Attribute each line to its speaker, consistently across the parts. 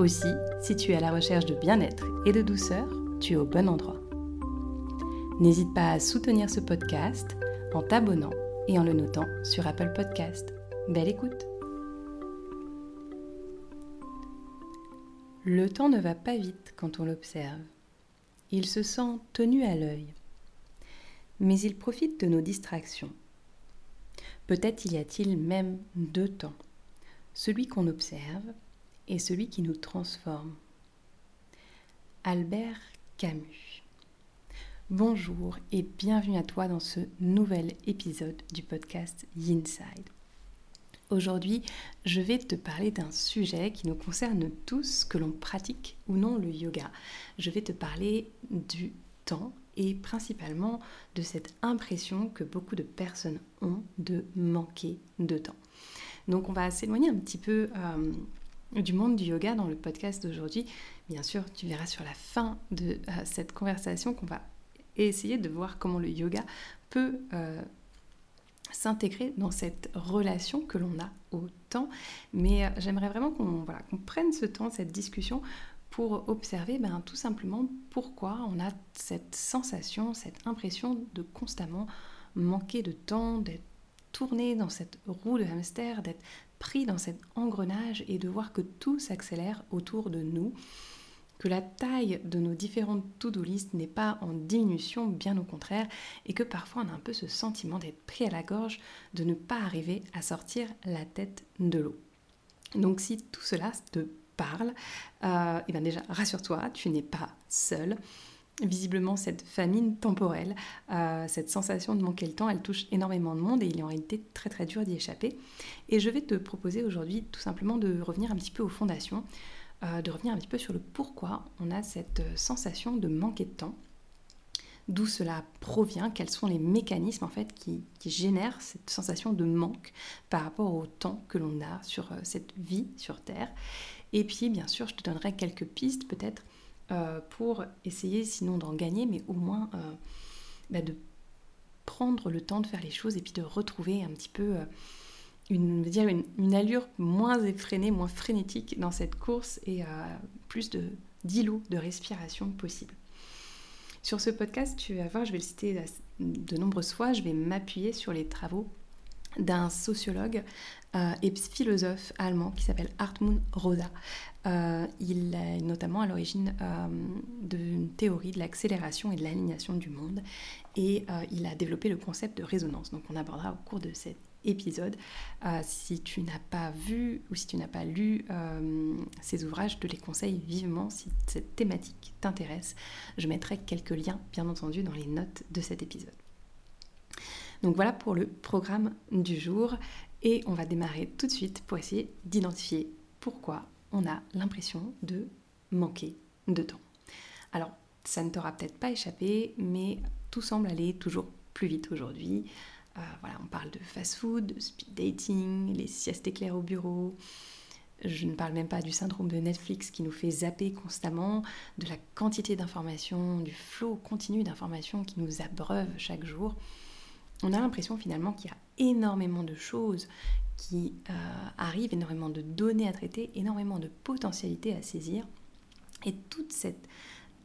Speaker 1: Aussi, si tu es à la recherche de bien-être et de douceur, tu es au bon endroit. N'hésite pas à soutenir ce podcast en t'abonnant et en le notant sur Apple Podcast. Belle écoute Le temps ne va pas vite quand on l'observe. Il se sent tenu à l'œil. Mais il profite de nos distractions. Peut-être y a-t-il même deux temps. Celui qu'on observe celui qui nous transforme. Albert Camus. Bonjour et bienvenue à toi dans ce nouvel épisode du podcast Yinside. Aujourd'hui, je vais te parler d'un sujet qui nous concerne tous, que l'on pratique ou non le yoga. Je vais te parler du temps et principalement de cette impression que beaucoup de personnes ont de manquer de temps. Donc on va s'éloigner un petit peu euh, du monde du yoga dans le podcast d'aujourd'hui. Bien sûr, tu verras sur la fin de euh, cette conversation qu'on va essayer de voir comment le yoga peut euh, s'intégrer dans cette relation que l'on a au temps. Mais j'aimerais vraiment qu'on prenne ce temps, cette discussion, pour observer ben, tout simplement pourquoi on a cette sensation, cette impression de constamment manquer de temps, d'être tourner dans cette roue de hamster, d'être pris dans cet engrenage et de voir que tout s'accélère autour de nous, que la taille de nos différentes to-do list n'est pas en diminution, bien au contraire, et que parfois on a un peu ce sentiment d'être pris à la gorge, de ne pas arriver à sortir la tête de l'eau. Donc si tout cela te parle, et euh, eh bien déjà rassure-toi, tu n'es pas seul visiblement cette famine temporelle, euh, cette sensation de manquer le temps, elle touche énormément de monde et il est en réalité très très dur d'y échapper. Et je vais te proposer aujourd'hui tout simplement de revenir un petit peu aux fondations, euh, de revenir un petit peu sur le pourquoi on a cette sensation de manquer de temps, d'où cela provient, quels sont les mécanismes en fait qui, qui, génèrent cette sensation de manque par rapport au temps que l'on a sur euh, cette vie sur Terre. Et puis bien sûr, je te donnerai quelques pistes peut-être euh, pour essayer sinon d'en gagner, mais au moins euh, bah, de prendre le temps de faire les choses et puis de retrouver un petit peu euh, une, dire une, allure moins effrénée, moins frénétique dans cette course et plus de d'îlots de respiration possible. Sur ce podcast, tu vas voir, je vais le citer de nombreuses fois, je vais m'appuyer sur les travaux d'un sociologue et philosophe allemand qui s'appelle Hartmut Rosa. Euh, il est notamment à l'origine euh, d'une théorie de l'accélération et de l'alignation du monde et il a développé le concept de résonance. Donc on abordera au cours de cet épisode. si tu n'as pas vu ou si tu n'as pas lu ces ouvrages, je te les conseille vivement si cette thématique t'intéresse. Je mettrai quelques liens bien entendu dans les notes de cet épisode. Donc voilà pour le programme du jour et on va démarrer tout de suite pour essayer d'identifier pourquoi on a l'impression de manquer de temps. Alors ça ne t'aura peut-être pas échappé, mais tout semble aller toujours plus vite aujourd'hui. Euh, on parle de fast-food, de speed dating, les siestes éclairs au bureau. Je ne parle même pas du syndrome de Netflix qui nous fait zapper constamment, de la quantité d'informations, du flot continu d'informations qui nous abreuve chaque jour on a l'impression finalement qu'il y a énormément de choses qui euh, arrivent, énormément de données à traiter, énormément de potentialités à saisir. Et toute cette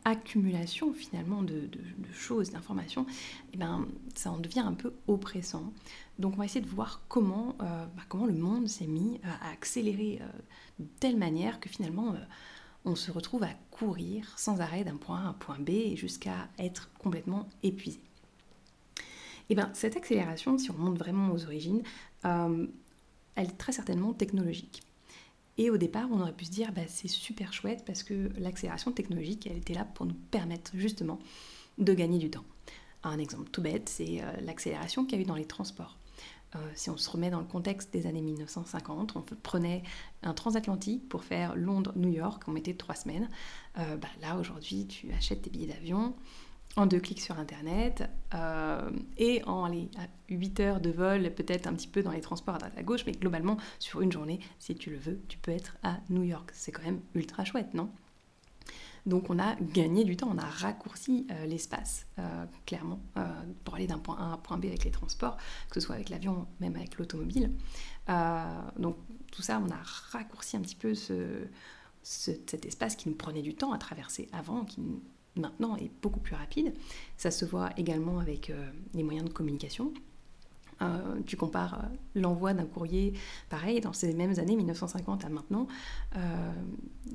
Speaker 1: accumulation finalement de, choses, d'informations, eh ben, ça en devient un peu oppressant. Donc on va essayer de voir comment, euh, bah, comment le monde s'est mis euh, à accélérer de telle manière que finalement on se retrouve à courir sans arrêt d'un point A à un point B jusqu'à être complètement épuisé. Et eh bien, cette accélération, si on remonte vraiment aux origines, euh, elle est très certainement technologique. Et au départ, on aurait pu se dire, bah, c'est super chouette parce que l'accélération technologique, elle était là pour nous permettre justement de gagner du temps. Un exemple tout bête, c'est euh, l'accélération qu'il y a eu dans les transports. si on se remet dans le contexte des années 1950, on prenait un transatlantique pour faire Londres-New York, on mettait trois semaines. Bah, là, aujourd'hui, tu achètes tes billets d'avion, en deux clics sur Internet euh, et en allez, 8 heures de vol, peut-être un petit peu dans les transports à droite à gauche, mais globalement, sur une journée, si tu le veux, tu peux être à New York. C'est quand même ultra chouette, non? Donc on a gagné du temps, on a raccourci euh, l'espace, euh, clairement, pour aller d'un point A à un point B avec les transports, que ce soit avec l'avion, même avec l'automobile. donc tout ça, on a raccourci un petit peu ce, cet espace qui nous prenait du temps à traverser avant, maintenant est beaucoup plus rapide. Ça se voit également avec euh, les moyens de communication. Euh, tu compares euh, l'envoi d'un courrier, pareil, dans ces mêmes années, 1950 à maintenant,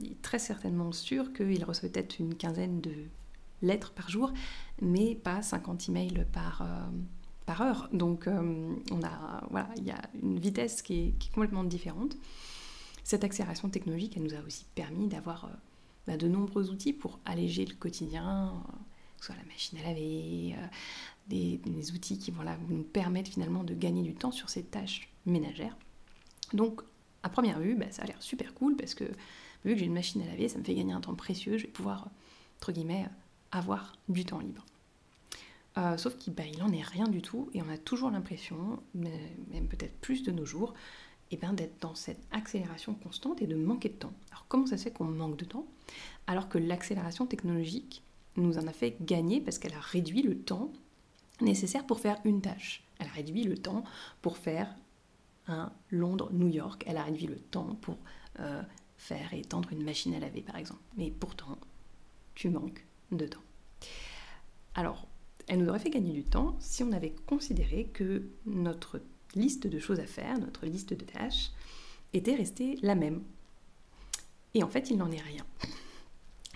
Speaker 1: il est très certainement sûr qu'il recevait peut-être une quinzaine de lettres par jour, mais pas 50 emails par, par heure. Donc on a, voilà, il y a une vitesse qui est, qui est, complètement différente. Cette accélération technologique, elle nous a aussi permis d'avoir bah, de nombreux outils pour alléger le quotidien, euh, que ce soit la machine à laver, euh, des, outils qui vont nous permettre finalement de gagner du temps sur ces tâches ménagères. Donc, à première vue, bah, ça a l'air super cool parce que vu que j'ai une machine à laver, ça me fait gagner un temps précieux, je vais pouvoir, entre guillemets, avoir du temps libre. Euh, sauf qu'il bah, n'en est rien du tout et on a toujours l'impression, même peut-être plus de nos jours, et bien d'être dans cette accélération constante et de manquer de temps. Alors comment ça se fait qu'on manque de temps? Alors que l'accélération technologique nous en a fait gagner parce qu'elle a réduit le temps nécessaire pour faire une tâche. Elle a réduit le temps pour faire un Londres-New York. Elle a réduit le temps pour euh, faire et tendre une machine à laver par exemple. Mais pourtant, tu manques de temps. Alors, elle nous aurait fait gagner du temps si on avait considéré que notre liste de choses à faire, notre liste de tâches, était restée la même. Et en fait, il n'en est rien.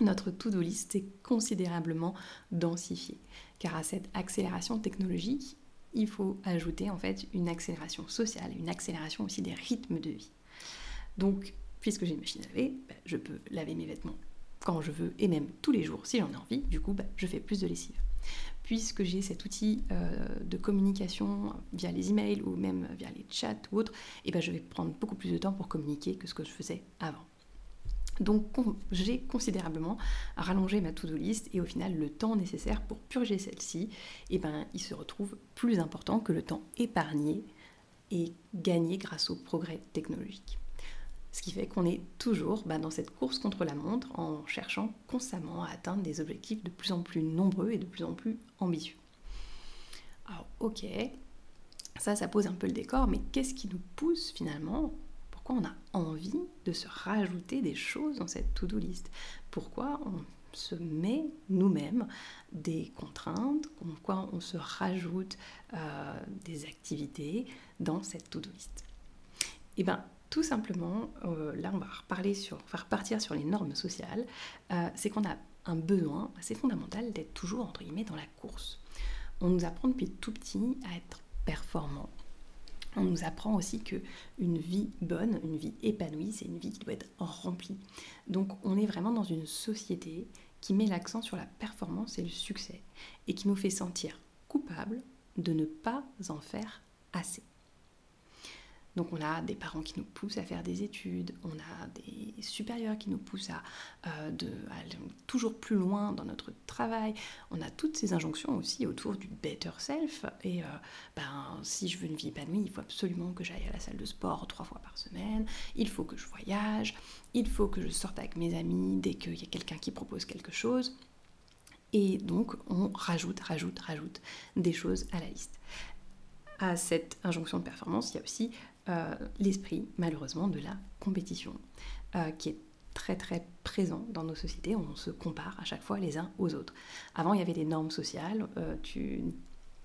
Speaker 1: Notre to-do list est considérablement densifiée, car à cette accélération technologique, il faut ajouter en fait une accélération sociale, une accélération aussi des rythmes de vie. Donc, puisque j'ai une machine à laver, bah, je peux laver mes vêtements quand je veux et même tous les jours si j'en ai envie. Du coup, bah, je fais plus de lessive puisque j'ai cet outil euh, de communication via les emails ou même via les chats ou autres, eh ben je vais prendre beaucoup plus de temps pour communiquer que ce que je faisais avant. Donc j'ai considérablement rallongé ma to-do list et au final le temps nécessaire pour purger celle-ci, eh ben, il se retrouve plus important que le temps épargné et gagné grâce au progrès technologique. Ce qui fait qu'on est toujours bah, dans cette course contre la montre en cherchant constamment à atteindre des objectifs de plus en plus nombreux et de plus en plus ambitieux. Alors ok, ça ça pose un peu le décor, mais qu'est-ce qui nous pousse finalement? Pourquoi on a envie de se rajouter des choses dans cette to-do list? Pourquoi on se met nous-mêmes des contraintes, pourquoi on se rajoute euh, des activités dans cette to-do list? Eh bien, tout simplement, euh, là on va reparler sur, repartir sur les normes sociales, euh, c'est qu'on a un besoin assez fondamental d'être toujours entre guillemets dans la course. On nous apprend depuis tout petit à être performant. On nous apprend aussi que une vie bonne, une vie épanouie, c'est une vie qui doit être remplie. Donc on est vraiment dans une société qui met l'accent sur la performance et le succès et qui nous fait sentir coupables de ne pas en faire assez. Donc on a des parents qui nous poussent à faire des études, on a des supérieurs qui nous poussent à, euh, aller toujours plus loin dans notre travail, on a toutes ces injonctions aussi autour du better self. Et euh, ben, si je veux une vie épanouie, il faut absolument que j'aille à la salle de sport trois fois par semaine, il faut que je voyage, il faut que je sorte avec mes amis dès qu'il y a quelqu'un qui propose quelque chose. Et donc on rajoute, rajoute, rajoute des choses à la liste. À cette injonction de performance, il y a aussi euh, l'esprit, malheureusement, de la compétition, euh, qui est très très présent dans nos sociétés. On se compare à chaque fois les uns aux autres. Avant, il y avait des normes sociales. Euh, tu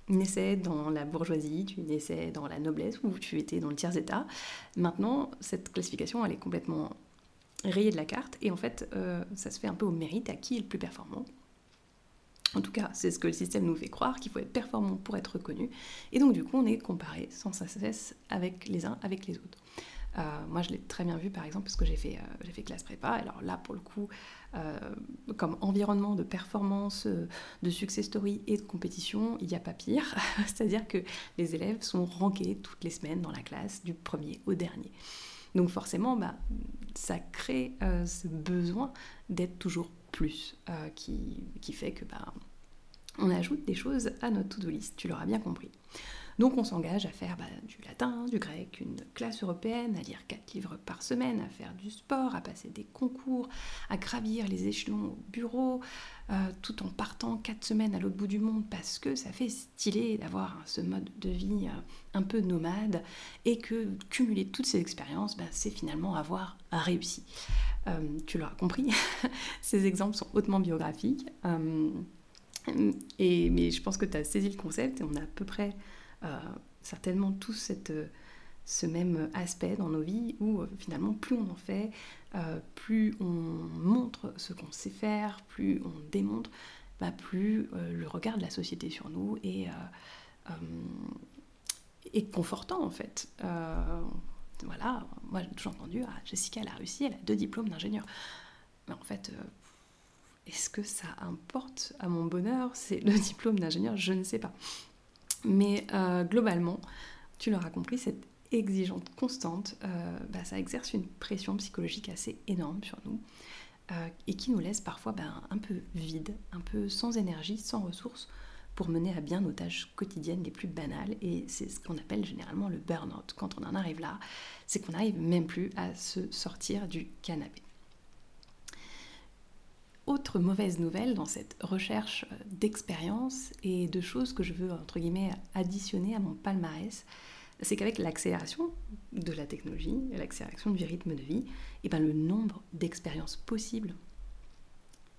Speaker 1: naissais dans la bourgeoisie, tu naissais dans la noblesse ou tu étais dans le tiers-état. Maintenant, cette classification, elle est complètement rayée de la carte et en fait, ça se fait un peu au mérite à qui est le plus performant. En tout cas, c'est ce que le système nous fait croire, qu'il faut être performant pour être reconnu. Et donc, du coup, on est comparé sans cesse avec les uns avec les autres. moi, je l'ai très bien vu, par exemple, parce que j'ai fait, j'ai fait classe prépa. Alors là, pour le coup, comme environnement de performance, de success story et de compétition, il n'y a pas pire. C'est-à-dire que les élèves sont rankés toutes les semaines dans la classe, du premier au dernier. Donc forcément, bah, ça crée ce besoin d'être toujours plus, qui, qui, fait que bah, on ajoute des choses à notre to-do list, tu l'auras bien compris. Donc on s'engage à faire bah, du latin, du grec, une classe européenne, à lire 4 livres par semaine, à faire du sport, à passer des concours, à gravir les échelons au bureau, euh, tout en partant 4 semaines à l'autre bout du monde parce que ça fait stylé d'avoir ce mode de vie euh, un peu nomade et que cumuler toutes ces expériences, bah, c'est finalement avoir réussi. Euh, tu l'auras compris, ces exemples sont hautement biographiques. Et, mais je pense que tu as saisi le concept et on a à peu près euh, certainement tous ce même aspect dans nos vies où euh, finalement plus on en fait, euh, plus on montre ce qu'on sait faire, plus on démontre, bah, plus le regard de la société sur nous est confortant en fait. Voilà, moi j'ai toujours entendu, ah, Jessica elle a réussi, elle a deux diplômes d'ingénieur. Mais en fait, est-ce que ça importe à mon bonheur C'est le diplôme d'ingénieur, je ne sais pas. Mais euh, globalement, tu l'auras compris, cette exigence constante, euh, bah, ça exerce une pression psychologique assez énorme sur nous euh, et qui nous laisse parfois ben, un peu vide, un peu sans énergie, sans ressources pour mener à bien nos tâches quotidiennes les plus banales. Et c'est ce qu'on appelle généralement le burn-out. Quand on en arrive là, c'est qu'on n'arrive même plus à se sortir du canapé. Autre mauvaise nouvelle dans cette recherche euh, d'expérience et de choses que je veux, entre guillemets, additionner à mon palmarès, c'est qu'avec l'accélération de la technologie, l'accélération du rythme de vie, et eh ben le nombre d'expériences possibles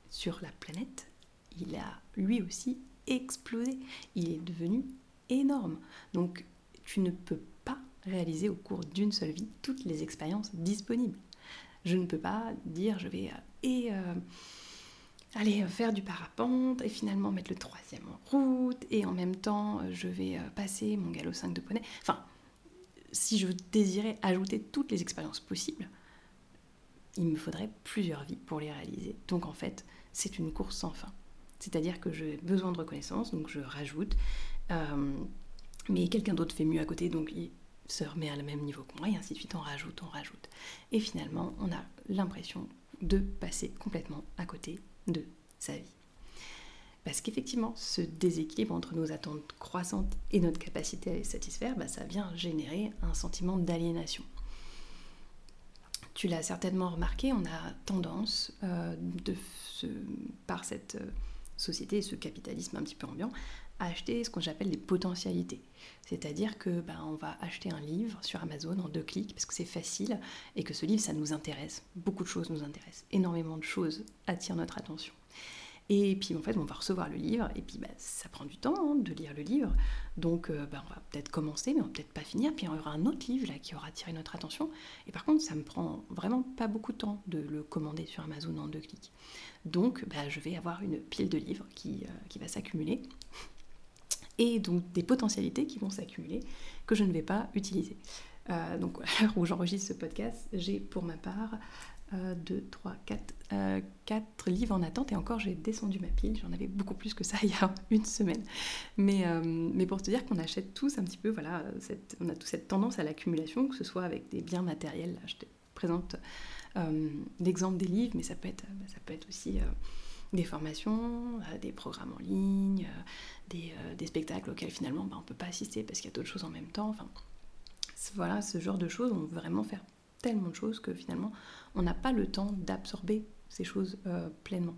Speaker 1: sur la planète, il a lui aussi explosé. Il est devenu énorme. Donc tu ne peux pas réaliser au cours d'une seule vie toutes les expériences disponibles. Je ne peux pas dire je vais euh, euh, aller euh, faire du parapente et finalement mettre le troisième en route et en même temps je vais passer mon galop 5 de poney. Enfin, si je désirais ajouter toutes les expériences possibles, il me faudrait plusieurs vies pour les réaliser. Donc en fait, c'est une course sans fin. C'est-à-dire que j'ai besoin de reconnaissance, donc je rajoute. mais quelqu'un d'autre fait mieux à côté, donc il se remet à le même niveau que moi, et ainsi de suite, on rajoute, on rajoute. Et finalement, on a l'impression de passer complètement à côté de sa vie. Parce qu'effectivement, ce déséquilibre entre nos attentes croissantes et notre capacité à les satisfaire, bah, ça vient générer un sentiment d'aliénation. Tu l'as certainement remarqué, on a tendance, euh, de par cette euh, société, ce capitalisme un petit peu ambiant, à acheter ce qu'on appelle des potentialités. C'est-à-dire que bah, on va acheter un livre sur Amazon en deux clics parce que c'est facile et que ce livre, ça nous intéresse. Beaucoup de choses nous intéressent. Énormément de choses attirent notre attention. Et puis en fait, on va recevoir le livre, et puis bah, ça prend du temps hein, de lire le livre. Donc euh, bah, on va peut-être commencer, mais on va peut-être pas finir. Puis il y aura un autre livre là qui aura attiré notre attention. Et par contre, ça me prend vraiment pas beaucoup de temps de le commander sur Amazon en deux clics. Donc bah, je vais avoir une pile de livres qui, euh, qui va s'accumuler. Et donc des potentialités qui vont s'accumuler que je ne vais pas utiliser. Euh, donc à l'heure où j'enregistre ce podcast, j'ai pour ma part 2, 3, 4, livres en attente et encore j'ai descendu ma pile, j'en avais beaucoup plus que ça il y a une semaine. Mais, euh, mais pour te dire qu'on achète tous un petit peu, voilà, on a tous cette tendance à l'accumulation, que ce soit avec des biens matériels, je te présente euh, l'exemple des livres, mais ça peut être, ça peut être aussi euh, des formations, des programmes en ligne, des, des, spectacles auxquels finalement bah, on ne peut pas assister parce qu'il y a d'autres choses en même temps. Enfin, voilà, ce genre de choses, on veut vraiment faire tellement de choses que finalement, on n'a pas le temps d'absorber ces choses euh, pleinement.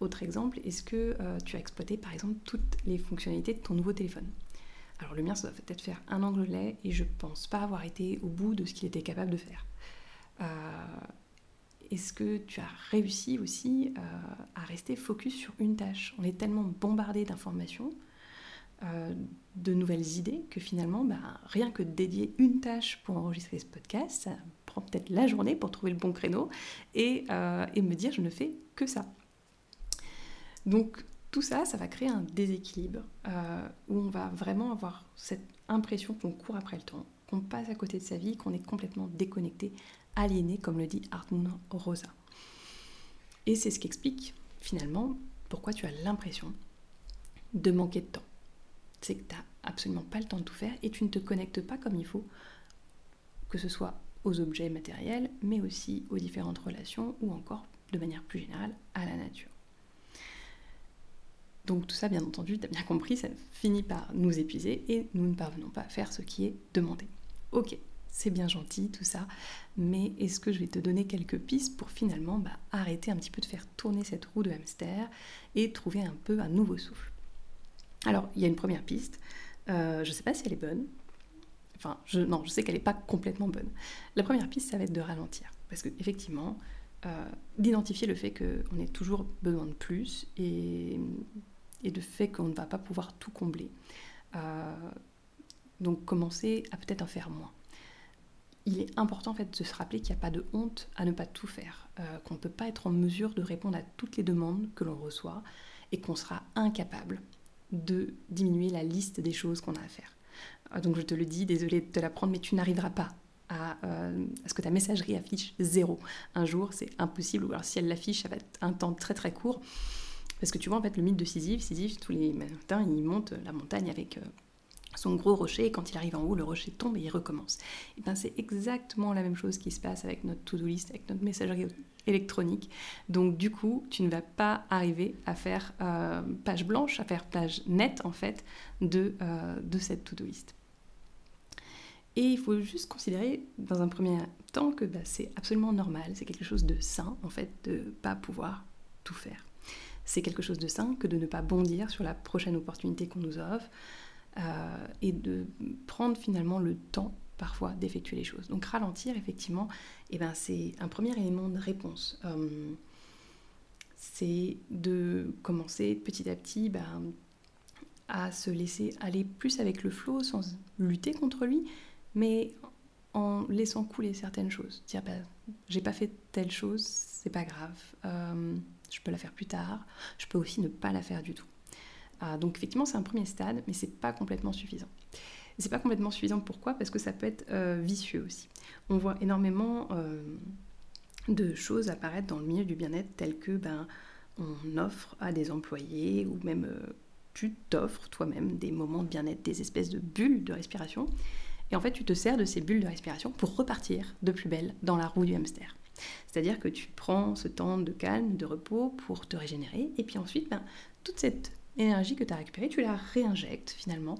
Speaker 1: Autre exemple, est-ce que euh, tu as exploité par exemple toutes les fonctionnalités de ton nouveau téléphone? Alors le mien, ça doit peut-être faire un anglais et je pense pas avoir été au bout de ce qu'il était capable de faire. Euh, est-ce que tu as réussi aussi à rester focus sur une tâche? On est tellement bombardé d'informations euh, de nouvelles idées que finalement, bah, rien que de dédier une tâche pour enregistrer ce podcast, ça prend peut-être la journée pour trouver le bon créneau et, euh, me dire je ne fais que ça. Donc tout ça, ça va créer un déséquilibre euh, où on va vraiment avoir cette impression qu'on court après le temps qu'on passe à côté de sa vie, qu'on est complètement déconnecté, aliéné, comme le dit Hartmut Rosa. Et c'est ce qui explique finalement pourquoi tu as l'impression de manquer de temps. C'est que tu n'as absolument pas le temps de tout faire et tu ne te connectes pas comme il faut, que ce soit aux objets matériels, mais aussi aux différentes relations ou encore de manière plus générale à la nature. Donc tout ça, bien entendu, tu as bien compris, ça finit par nous épuiser et nous ne parvenons pas à faire ce qui est demandé. Ok, c'est bien gentil tout ça, mais est-ce que je vais te donner quelques pistes pour finalement bah, arrêter un petit peu de faire tourner cette roue de hamster et trouver un peu un nouveau souffle? Alors, il y a une première piste, euh, je ne sais pas si elle est bonne, enfin, je, non, je sais qu'elle n'est pas complètement bonne. La première piste, ça va être de ralentir, parce qu'effectivement, euh, d'identifier le fait qu'on ait toujours besoin de plus et, de fait qu'on ne va pas pouvoir tout combler. Euh, donc commencer à peut-être en faire moins. Il est important en fait de se rappeler qu'il n'y a pas de honte à ne pas tout faire, qu'on ne peut pas être en mesure de répondre à toutes les demandes que l'on reçoit et qu'on sera incapable de diminuer la liste des choses qu'on a à faire. Euh, donc je te le dis, désolé de te l'apprendre, mais tu n'arriveras pas à, euh, à, ce que ta messagerie affiche zéro. Un jour, c'est impossible, ou alors si elle l'affiche, ça va être un temps très très court. Parce que tu vois, en fait, le mythe de Sisyphe, Sisyphe, tous les matins, il monte la montagne avec son gros rocher, et quand il arrive en haut, le rocher tombe et il recommence. Et ben c'est exactement la même chose qui se passe avec notre to-do list, avec notre messagerie électronique. Donc du coup, tu ne vas pas arriver à faire euh, page blanche, à faire page nette en fait de, euh, de cette to-do list. Et il faut juste considérer dans un premier temps que bah, c'est absolument normal, c'est quelque chose de sain en fait de ne pas pouvoir tout faire. C'est quelque chose de sain que de ne pas bondir sur la prochaine opportunité qu'on nous offre, et de prendre finalement le temps parfois d'effectuer les choses. Donc ralentir, effectivement, eh ben, c'est un premier élément de réponse. Euh, c'est de commencer petit à petit ben, à se laisser aller plus avec le flot sans lutter contre lui, mais en laissant couler certaines choses. Dire, ben, j'ai pas fait telle chose, c'est pas grave, euh, je peux la faire plus tard, je peux aussi ne pas la faire du tout. Ah, donc effectivement, c'est un premier stade, mais c'est pas complètement suffisant. C'est pas complètement suffisant pourquoi? Parce que ça peut être euh, vicieux aussi. On voit énormément euh, de choses apparaître dans le milieu du bien-être telles que ben, on offre à des employés ou même euh, tu t'offres toi-même des moments de bien-être, des espèces de bulles de respiration. Et en fait, tu te sers de ces bulles de respiration pour repartir de plus belle dans la roue du hamster. C'est-à-dire que tu prends ce temps de calme, de repos pour te régénérer, et puis ensuite, ben, toute cette énergie que tu as récupérée, tu la réinjectes finalement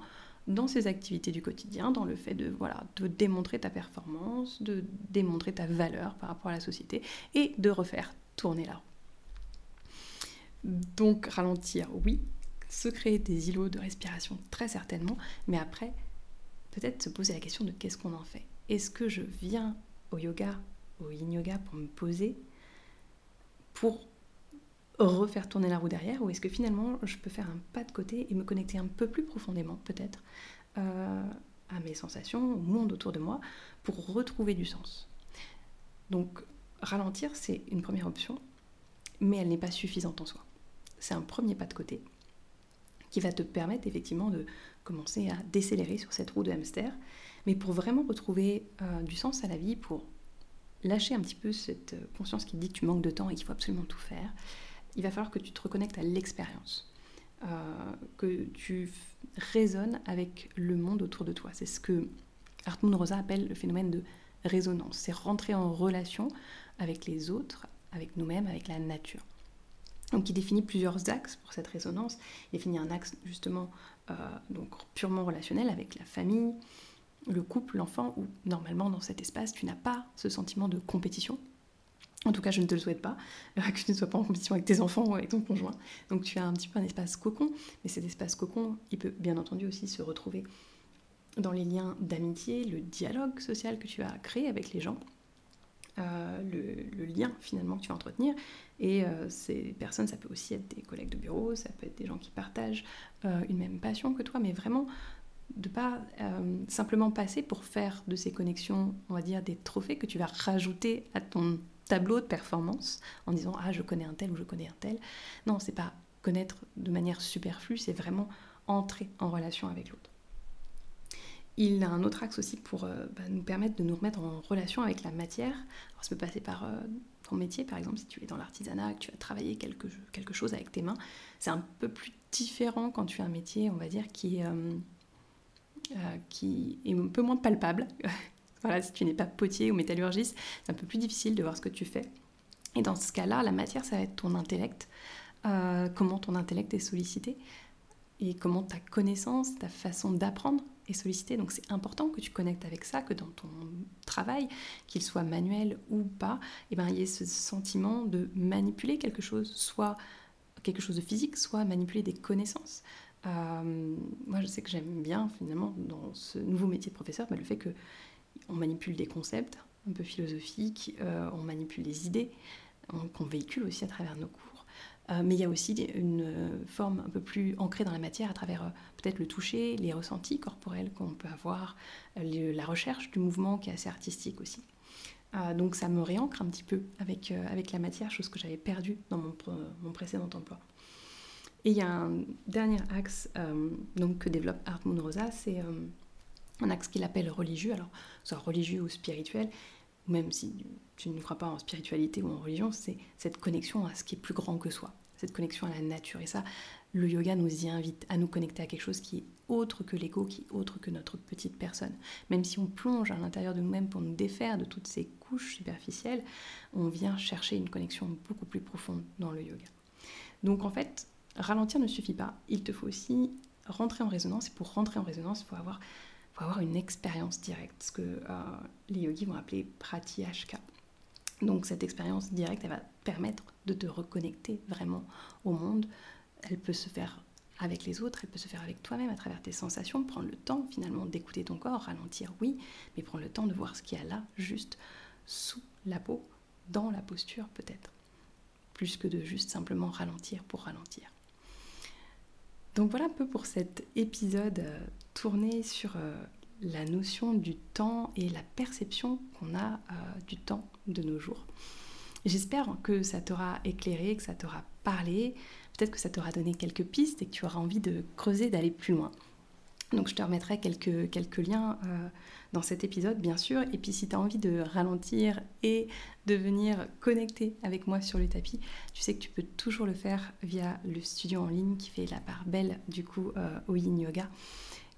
Speaker 1: dans ces activités du quotidien, dans le fait de, voilà, de démontrer ta performance, de démontrer ta valeur par rapport à la société et de refaire tourner la roue. Donc ralentir, oui, se créer des îlots de respiration très certainement, mais après, peut-être se poser la question de qu'est-ce qu'on en fait? Est-ce que je viens au yoga, au yin yoga pour me poser, pour refaire tourner la roue derrière ou est-ce que finalement je peux faire un pas de côté et me connecter un peu plus profondément peut-être euh, à mes sensations, au monde autour de moi pour retrouver du sens? Donc ralentir c'est une première option mais elle n'est pas suffisante en soi. C'est un premier pas de côté qui va te permettre effectivement de commencer à décélérer sur cette roue de hamster mais pour vraiment retrouver euh, du sens à la vie, pour lâcher un petit peu cette conscience qui dit que tu manques de temps et qu'il faut absolument tout faire, il va falloir que tu te reconnectes à l'expérience, euh, que tu résonnes avec le monde autour de toi. C'est ce que Hartmut Rosa appelle le phénomène de résonance. C'est rentrer en relation avec les autres, avec nous-mêmes, avec la nature. Donc il définit plusieurs axes pour cette résonance. Il définit un axe justement euh, purement relationnel avec la famille, le couple, l'enfant, où normalement dans cet espace tu n'as pas ce sentiment de compétition, en tout cas, je ne te le souhaite pas, euh, que tu ne sois pas en compétition avec tes enfants ou avec ton conjoint. Donc tu as un petit peu un espace cocon, mais cet espace cocon, il peut bien entendu aussi se retrouver dans les liens d'amitié, le dialogue social que tu as créé avec les gens, euh, le, lien finalement que tu vas entretenir. Et euh, ces personnes, ça peut aussi être des collègues de bureau, ça peut être des gens qui partagent une même passion que toi, mais vraiment de pas simplement passer pour faire de ces connexions, on va dire, des trophées que tu vas rajouter à ton tableau de performance en disant ah je connais un tel ou je connais un tel. Non, c'est pas connaître de manière superflue, c'est vraiment entrer en relation avec l'autre. il a un autre axe aussi pour euh, bah, nous permettre de nous remettre en relation avec la matière. Alors, ça peut passer par euh, ton métier, par exemple, si tu es dans l'artisanat, que tu as travaillé quelque, quelque chose avec tes mains. C'est un peu plus différent quand tu as un métier, on va dire, qui, euh, qui est un peu moins palpable. si tu n'es pas potier ou métallurgiste, c'est un peu plus difficile de voir ce que tu fais. Et dans ce cas-là, la matière, ça va être ton intellect, comment ton intellect est sollicité et comment ta connaissance, ta façon d'apprendre est sollicitée. Donc c'est important que tu connectes avec ça, que dans ton travail, qu'il soit manuel ou pas, eh ben, il y ait ce sentiment de manipuler quelque chose, soit quelque chose de physique, soit manipuler des connaissances. Euh, moi, je sais que j'aime bien, finalement, dans ce nouveau métier de professeur, bah, le fait que on manipule des concepts un peu philosophiques, euh, on manipule des idées qu'on véhicule aussi à travers nos cours. Euh, mais il y a aussi une euh, forme un peu plus ancrée dans la matière à travers peut-être le toucher, les ressentis corporels qu'on peut avoir, la recherche du mouvement qui est assez artistique aussi. donc ça me réancre un petit peu avec, avec la matière, chose que j'avais perdue dans mon, précédent emploi. Et il y a un dernier axe donc, que développe Art Rosa, c'est un axe qu'il appelle religieux, alors soit religieux ou spirituel, même si tu ne crois pas en spiritualité ou en religion, c'est cette connexion à ce qui est plus grand que soi, cette connexion à la nature. Et ça, le yoga nous y invite à nous connecter à quelque chose qui est autre que l'ego, qui est autre que notre petite personne. Même si on plonge à l'intérieur de nous-mêmes pour nous défaire de toutes ces couches superficielles, on vient chercher une connexion beaucoup plus profonde dans le yoga. Donc en fait, ralentir ne suffit pas, il te faut aussi rentrer en résonance. Et pour rentrer en résonance, il faut avoir avoir une expérience directe, ce que euh, les yogis vont appeler pratyashka. Donc cette expérience directe, elle va permettre de te reconnecter vraiment au monde. Elle peut se faire avec les autres, elle peut se faire avec toi-même à travers tes sensations, prendre le temps finalement d'écouter ton corps, ralentir, oui, mais prendre le temps de voir ce qu'il y a là, juste sous la peau, dans la posture peut-être, plus que de juste simplement ralentir pour ralentir. Donc voilà un peu pour cet épisode euh, tourné sur euh, la notion du temps et la perception qu'on a euh, du temps de nos jours. J'espère que ça t'aura éclairé, que ça t'aura parlé, peut-être que ça t'aura donné quelques pistes et que tu auras envie de creuser, d'aller plus loin. Donc je te remettrai quelques, liens euh, dans cet épisode, bien sûr. Et puis si tu as envie de ralentir et de venir connecter avec moi sur le tapis, tu sais que tu peux toujours le faire via le studio en ligne qui fait la part belle du coup euh, au Yin Yoga.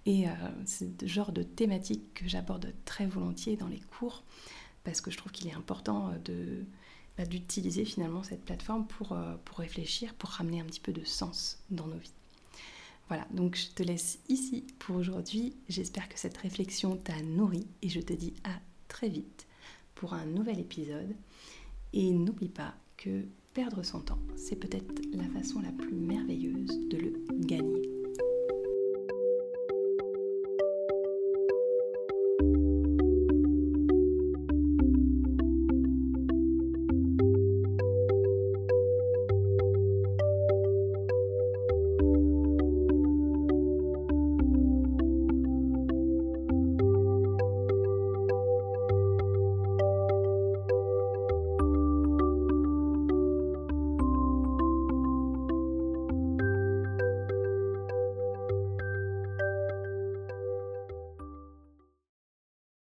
Speaker 1: Et euh, c'est le genre de thématique que j'aborde très volontiers dans les cours parce que je trouve qu'il est important bah, d'utiliser finalement cette plateforme pour réfléchir, pour ramener un petit peu de sens dans nos vies. Voilà, donc je te laisse ici pour aujourd'hui. J'espère que cette réflexion t'a nourri et je te dis à très vite pour un nouvel épisode. Et n'oublie pas que perdre son temps, c'est peut-être la façon la plus merveilleuse de le gagner.